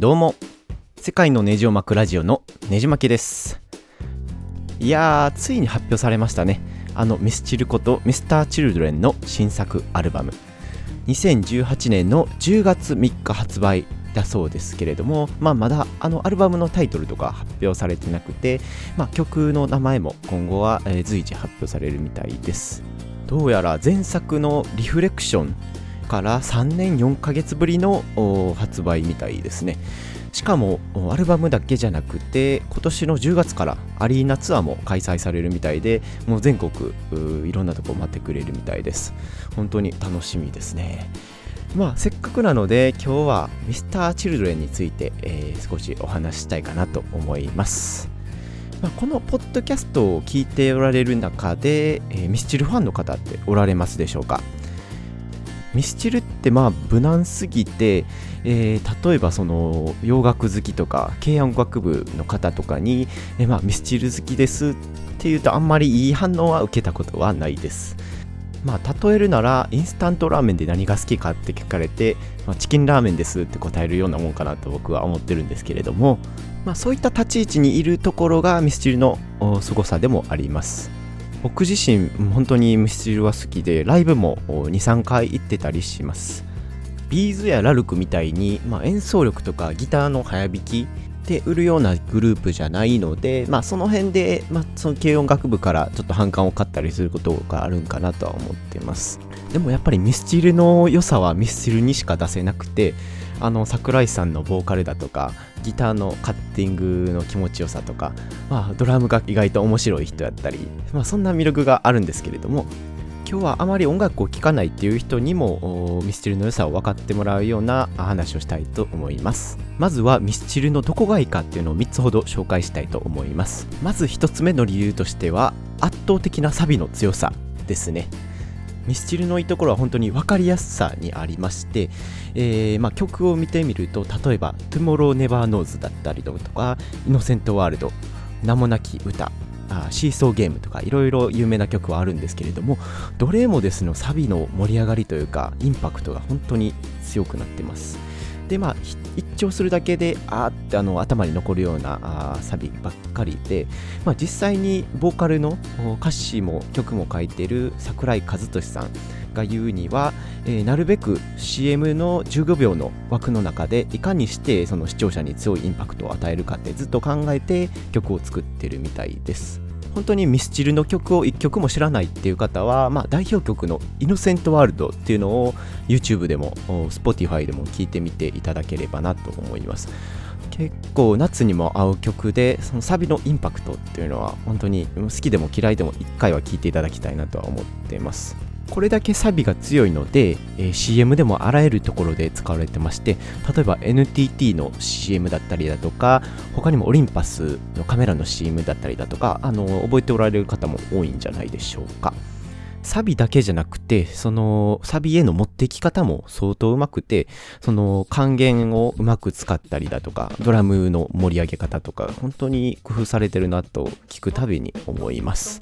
どうも。世界のネジを巻くラジオのネジ巻きです。いやーついに発表されましたね。あのミスチルことミスターチルドレンの新作アルバム。2018年の10月3日発売だそうですけれども、まあ、まだあのアルバムのタイトルとか発表されてなくて、まあ、曲の名前も今後は、随時発表されるみたいです。どうやら前作の「リフレクション」から3年4ヶ月ぶりの発売みたいですね。しかもアルバムだけじゃなくて今年の10月からアリーナツアーも開催されるみたいでもう全国いろんなとこ待ってくれるみたいです。本当に楽しみですね。まあせっかくなので今日は Mr.Children について、えー少しお話ししたいかなと思います。まあ、このポッドキャストを聞いておられる中で、えーミスチルファンの方っておられますでしょうか？ミスチルってまあ無難すぎて、えー例えばその洋楽好きとか軽音楽部の方とかに、えーまあ、ミスチル好きですっていうとあんまりいい反応は受けたことはないです。まあ例えるならインスタントラーメンで何が好きかって聞かれて、まあ、チキンラーメンですって答えるようなもんかなと僕は思ってるんですけれどもまあそういった立ち位置にいるところがミスチルのお凄さでもあります。僕自身本当にミスチルは好きでライブも23回行ってたりします。ビーズやラルクみたいに、まあ、演奏力とかギターの早弾きで売るようなグループじゃないので、まあ、その辺で、まあ、その軽音楽部からちょっと反感を買ったりすることがあるんかなとは思ってます。でもやっぱりミスチルの良さはミスチルにしか出せなくてあの桜井さんのボーカルだとかギターのカッティングの気持ちよさとか、まあ、ドラムが意外と面白い人やったり、まあ、そんな魅力があるんですけれども今日はあまり音楽を聴かないっていう人にもミスチルの良さを分かってもらうような話をしたいと思います。まずはミスチルのどこがいいかっていうのを3つほど紹介したいと思います。まず1つ目の理由としては圧倒的なサビの強さですね。ミスチルのいいところは本当に分かりやすさにありまして、えーまあ、曲を見てみると例えば「Tomorrow Never Knows」だったりとか「イノセントワールド」「名もなき歌」あシーソーゲームとかいろいろ有名な曲はあるんですけれどもどれもですねサビの盛り上がりというかインパクトが本当に強くなってます。でまあ一聴するだけであーってあの頭に残るようなあサビばっかりで、まあ、実際にボーカルの歌詞も曲も書いてる桜井和寿さんが言うには、えーなるべく CM の15秒の枠の中でいかにしてその視聴者に強いインパクトを与えるかってずっと考えて曲を作ってるみたいです。本当にミスチルの曲を1曲も知らないっていう方は、まあ、代表曲の「イノセントワールド」っていうのを YouTube でも Spotify でも聴いてみていただければなと思います。結構夏にも合う曲でそのサビのインパクトっていうのは本当に好きでも嫌いでも1回は聴いていただきたいなとは思ってます。これだけサビが強いので、えー CM でもあらゆるところで使われてまして例えば NTT の CM だったりだとか他にもオリンパスのカメラの CM だったりだとかあの覚えておられる方も多いんじゃないでしょうか。サビだけじゃなくてそのサビへの持ってき方も相当うまくてその還元をうまく使ったりだとかドラムの盛り上げ方とか本当に工夫されてるなと聞くたびに思います。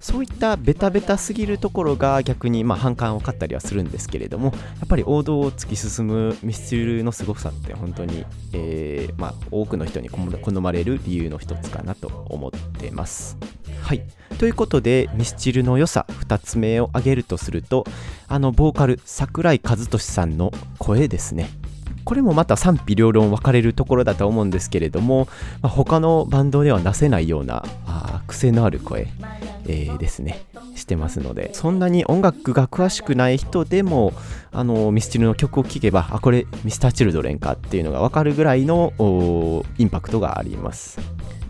そういったベタベタすぎるところが逆にまあ反感を買ったりはするんですけれどもやっぱり王道を突き進むミスチルの凄さって本当に、えーまあ、多くの人に好まれる理由の一つかなと思ってます。はいということでミスチルの良さ2つ目を挙げるとするとあのボーカル桜井和寿さんの声ですねこれもまた賛否両論分かれるところだと思うんですけれども、まあ他のバンドでは出せないようなあ癖のある声、えーですねしてますのでそんなに音楽が詳しくない人でもあのミスチルの曲を聴けばあこれミスターチルドレンかっていうのが分かるぐらいのインパクトがあります。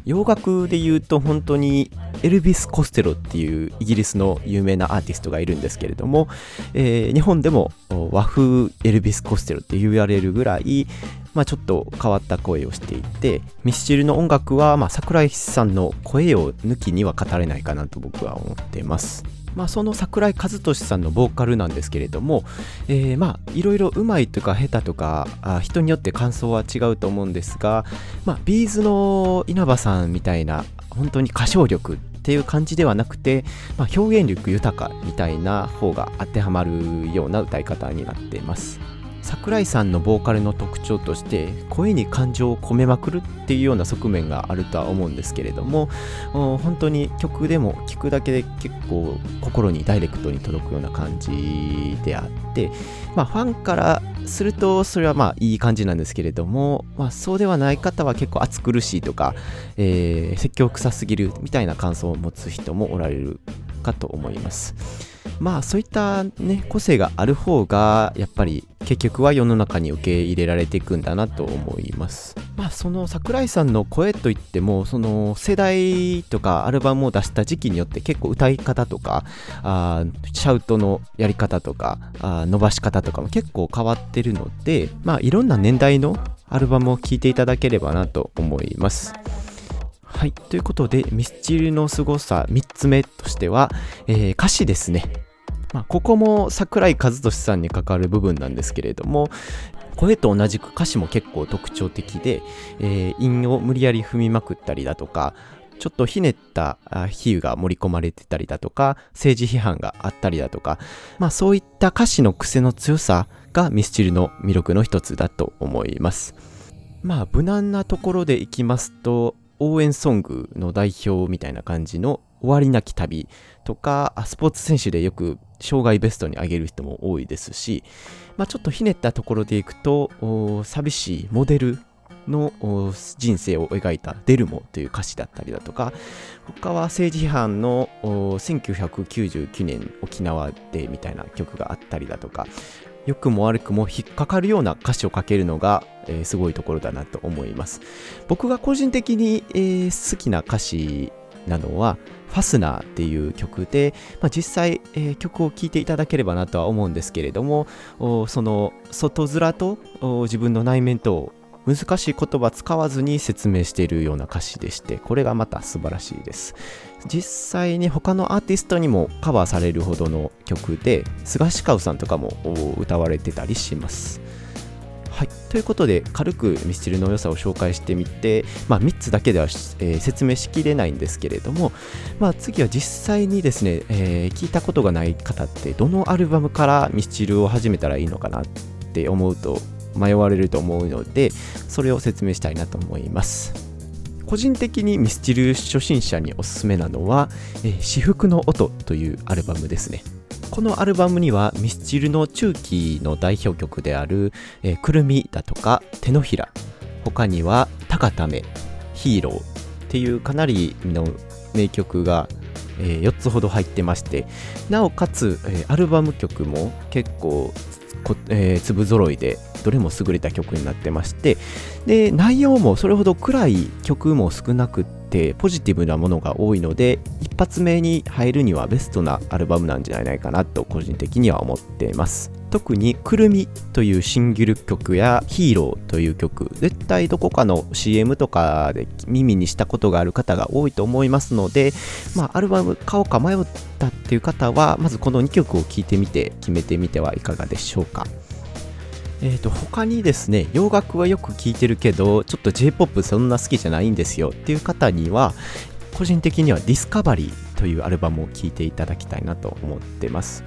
洋楽で言うと本当にエルビス・コステロっていうイギリスの有名なアーティストがいるんですけれども、えー日本でも和風エルビス・コステロって言われるぐらい、まあ、ちょっと変わった声をしていてミスチルの音楽は、まあ、桜井さんの声を抜きには語れないかなと僕は思っています。まあ、その桜井和寿さんのボーカルなんですけれども、えーまあいろいろうまいとか下手とかあ人によって感想は違うと思うんですが、まあ、ビーズの稲葉さんみたいな本当に歌唱力っていう感じではなくて、まあ、表現力豊かみたいな方が当てはまるような歌い方になっています。桜井さんのボーカルの特徴として声に感情を込めまくるっていうような側面があるとは思うんですけれども本当に曲でも聴くだけで結構心にダイレクトに届くような感じであってまあファンからするとそれはまあいい感じなんですけれども、まあ、そうではない方は結構暑苦しいとか、えー、説教臭すぎるみたいな感想を持つ人もおられるかと思います。まあそういったね個性がある方がやっぱり結局は世の中に受け入れられていくんだなと思いますまあその桜井さんの声といってもその世代とかアルバムを出した時期によって結構歌い方とかあシャウトのやり方とかあ伸ばし方とかも結構変わってるのでまあいろんな年代のアルバムを聴いていただければなと思いますはい。ということで、ミスチルの凄さ3つ目としては、えー、歌詞ですね。まあ、ここも桜井和寿さんに関わる部分なんですけれども、声と同じく歌詞も結構特徴的で、えー、韻を無理やり踏みまくったりだとか、ちょっとひねった比喩が盛り込まれてたりだとか、政治批判があったりだとか、まあそういった歌詞の癖の強さがミスチルの魅力の一つだと思います。まあ無難なところでいきますと、応援ソングの代表みたいな感じの終わりなき旅とか、スポーツ選手でよく障害ベストに上げる人も多いですし、まあ、ちょっとひねったところでいくと、寂しいモデルの人生を描いた「デルモ」という歌詞だったりだとか他は政治批判の1999年沖縄でみたいな曲があったりだとか良くも悪くも引っかかるような歌詞を書けるのが、えー、すごいところだなと思います。僕が個人的に、えー、好きな歌詞なのはファスナーっていう曲で、まあ、実際、えー、曲を聴いていただければなとは思うんですけれどもその外面と自分の内面と難しい言葉使わずに説明しているような歌詞でしてこれがまた素晴らしいです。実際に他のアーティストにもカバーされるほどの曲で菅氏川さんとかも歌われてたりします。はい、ということで軽くミスチルの良さを紹介してみて、まあ、3つだけでは、えー、説明しきれないんですけれども、まあ、次は実際にですね、えー、聞いたことがない方ってどのアルバムからミスチルを始めたらいいのかなって思うと迷われると思うのでそれを説明したいなと思います。個人的にミスチル初心者におすすめなのは「えー、至福の音」というアルバムですね。このアルバムにはミスチルの中期の代表曲である「えー、くるみ」だとか「手のひら」他には「高ため」「ヒーロー」っていうかなりの名曲が、えー、4つほど入ってまして。なおかつ、えー、アルバム曲も結構えー、粒揃いでどれも優れた曲になってましてで内容もそれほど暗い曲も少なくってポジティブなものが多いので一発目に入るにはベストなアルバムなんじゃないかなと個人的には思っています。特に「くるみ」というシングル曲や「ヒーロー」という曲絶対どこかの CM とかで耳にしたことがある方が多いと思いますので、まあ、アルバム買おうか迷ったっていう方はまずこの2曲を聴いてみて決めてみてはいかがでしょうか。えーと、他にですね洋楽はよく聴いてるけどちょっと J-POP そんな好きじゃないんですよっていう方には個人的にはディスカバリーというアルバムを聴いていただきたいなと思ってます。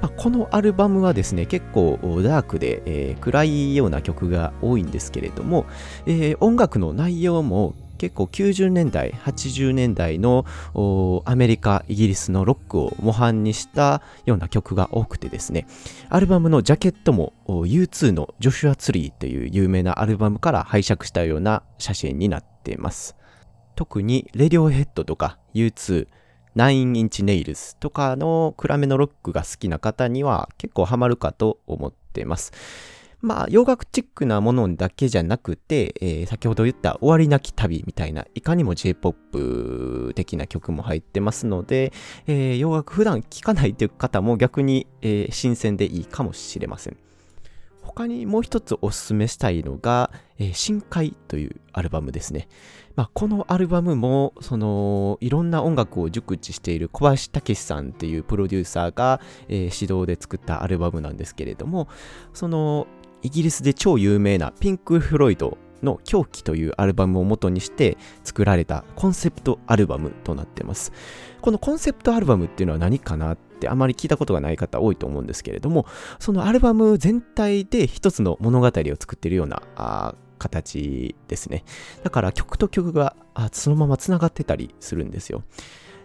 まあ、このアルバムはですね、結構ダークで、えー、暗いような曲が多いんですけれども、えー、音楽の内容も結構90年代、80年代のアメリカ、イギリスのロックを模範にしたような曲が多くてですね、アルバムのジャケットも U2 のジョシュア・ツリーという有名なアルバムから拝借したような写真になっています。特にレディオヘッドとか U2、9インチネイルズとかの暗めのロックが好きな方には結構ハマるかと思っています。まあ、洋楽チックなものだけじゃなくて、えー、先ほど言った終わりなき旅みたいな、いかにも J-POP 的な曲も入ってますので、えー、洋楽普段聴かないという方も逆に、えー、新鮮でいいかもしれません。他にもう一つおすすめしたいのが、え、深海というアルバムですね。まあ、このアルバムもそのいろんな音楽を熟知している小林武さんっていうプロデューサーが、えー、指導で作ったアルバムなんですけれどもそのイギリスで超有名なピンク・フロイドの狂気というアルバムを元にして作られたコンセプトアルバムとなってます。このコンセプトアルバムっていうのは何かなってあまり聞いたことがない方多いと思うんですけれども、そのアルバム全体で一つの物語を作っているような形ですね。だから曲と曲がそのまま繋がってたりするんですよ。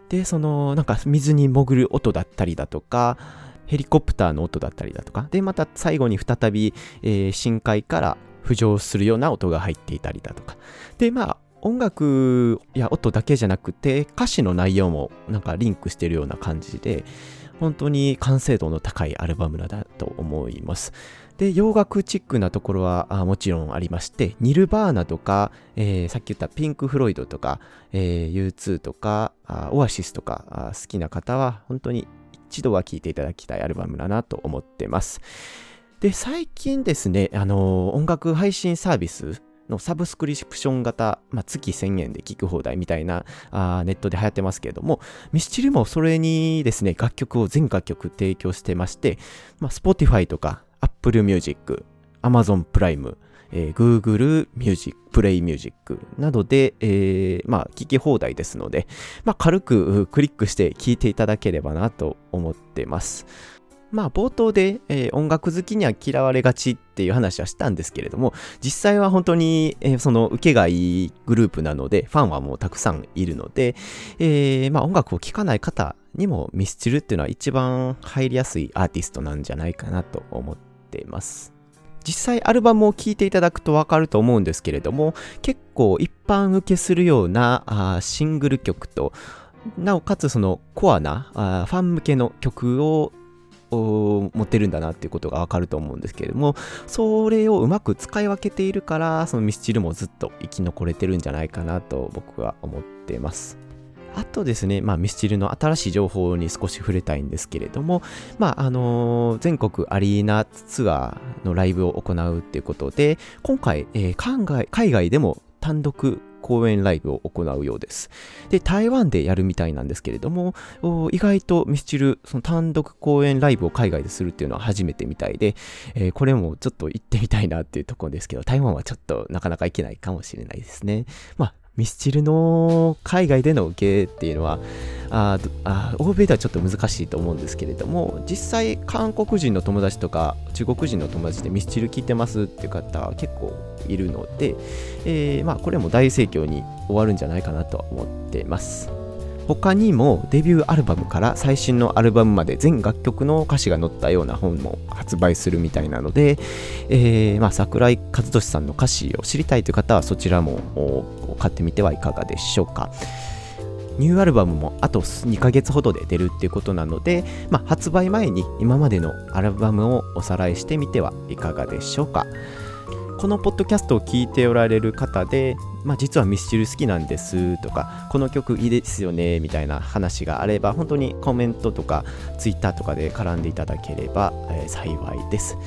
で、そのなんか水に潜る音だったりだとか、ヘリコプターの音だったりだとか、で、また最後に再び、えー、深海から浮上するような音が入っていたりだとか。で、まあ、音楽や音だけじゃなくて歌詞の内容もなんかリンクしてるような感じで本当に完成度の高いアルバムだと思います。で、洋楽チックなところはあもちろんありまして、ニルバーナとか、えー、さっき言ったピンク・フロイドとか、えー、U2 とか、オアシスとか好きな方は本当に一度は聴いていただきたいアルバムだなと思ってます。で、最近ですね、あの、音楽配信サービスのサブスクリプション型、まあ、月1000円で聴く放題みたいなあネットで流行ってますけれども、ミスチルもそれにですね、楽曲を全楽曲提供してまして、まあ、Spotify とか Apple Music、Amazon プライム、えー、Google Music、Play Music などで、えー、まあ、聞き放題ですので、まあ、軽くクリックして聴いていただければなと思ってます。まあ冒頭で、えー、音楽好きには嫌われがちっていう話はしたんですけれども、実際は本当に、えー、その受けがいいグループなので、ファンはもうたくさんいるので、えー、まあ音楽を聴かない方にもミスチルっていうのは一番入りやすいアーティストなんじゃないかなと思っています。実際アルバムを聴いていただくとわかると思うんですけれども、結構一般受けするようなあシングル曲と、なおかつそのコアなあファン向けの曲を持ってるんだなっていうことがわかると思うんですけれども、それをうまく使い分けているから、そのミスチルもずっと生き残れてるんじゃないかなと僕は思ってます。あとですね、まあ、ミスチルの新しい情報に少し触れたいんですけれども、まあ、あのー、全国アリーナツアーのライブを行うっていうことで、今回、えー、海外海外でも単独公演ライブを行うようです。で、台湾でやるみたいなんですけれども、意外とミスチル、その単独公演ライブを海外でするっていうのは初めてみたいで、えー、これもちょっと行ってみたいなっていうところですけど、台湾はちょっとなかなか行けないかもしれないですね。まあ、ミスチルの海外での受けっていうのはああ欧米ではちょっと難しいと思うんですけれども実際韓国人の友達とか中国人の友達でミスチル聞いてますっていう方は結構いるので、えー、まあ、これも大盛況に終わるんじゃないかなと思っています。他にもデビューアルバムから最新のアルバムまで全楽曲の歌詞が載ったような本も発売するみたいなので、えー、まあ、桜井和寿さんの歌詞を知りたいという方はそちらも買ってみてはいかがでしょうか。ニューアルバムもあと2ヶ月ほどで出るっていうことなので、まあ、発売前に今までのアルバムをおさらいしてみてはいかがでしょうか。このポッドキャストを聞いておられる方で、まあ、実はミスチル好きなんですとか、この曲いいですよねみたいな話があれば、本当にコメントとかツイッターとかで絡んでいただければ、えー、幸いです。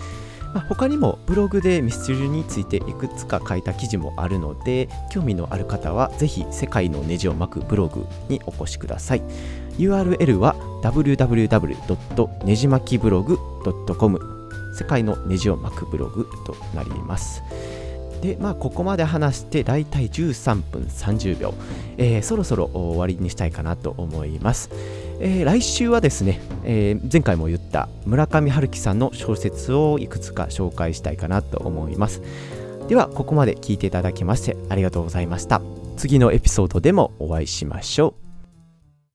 まあ、他にもブログでミスチルについていくつか書いた記事もあるので、興味のある方はぜひ世界のネジを巻くブログにお越しください。URL は www. ねじ巻きブログ .com 世界のネジを巻くブログとなります。で、まあ、ここまで話してだいたい13分30秒、えー、そろそろ終わりにしたいかなと思います。えー、来週はですね、えー、前回も言った村上春樹さんの小説をいくつか紹介したいかなと思います。では、ここまで聞いていただきましてありがとうございました。次のエピソードでもお会いしましょう。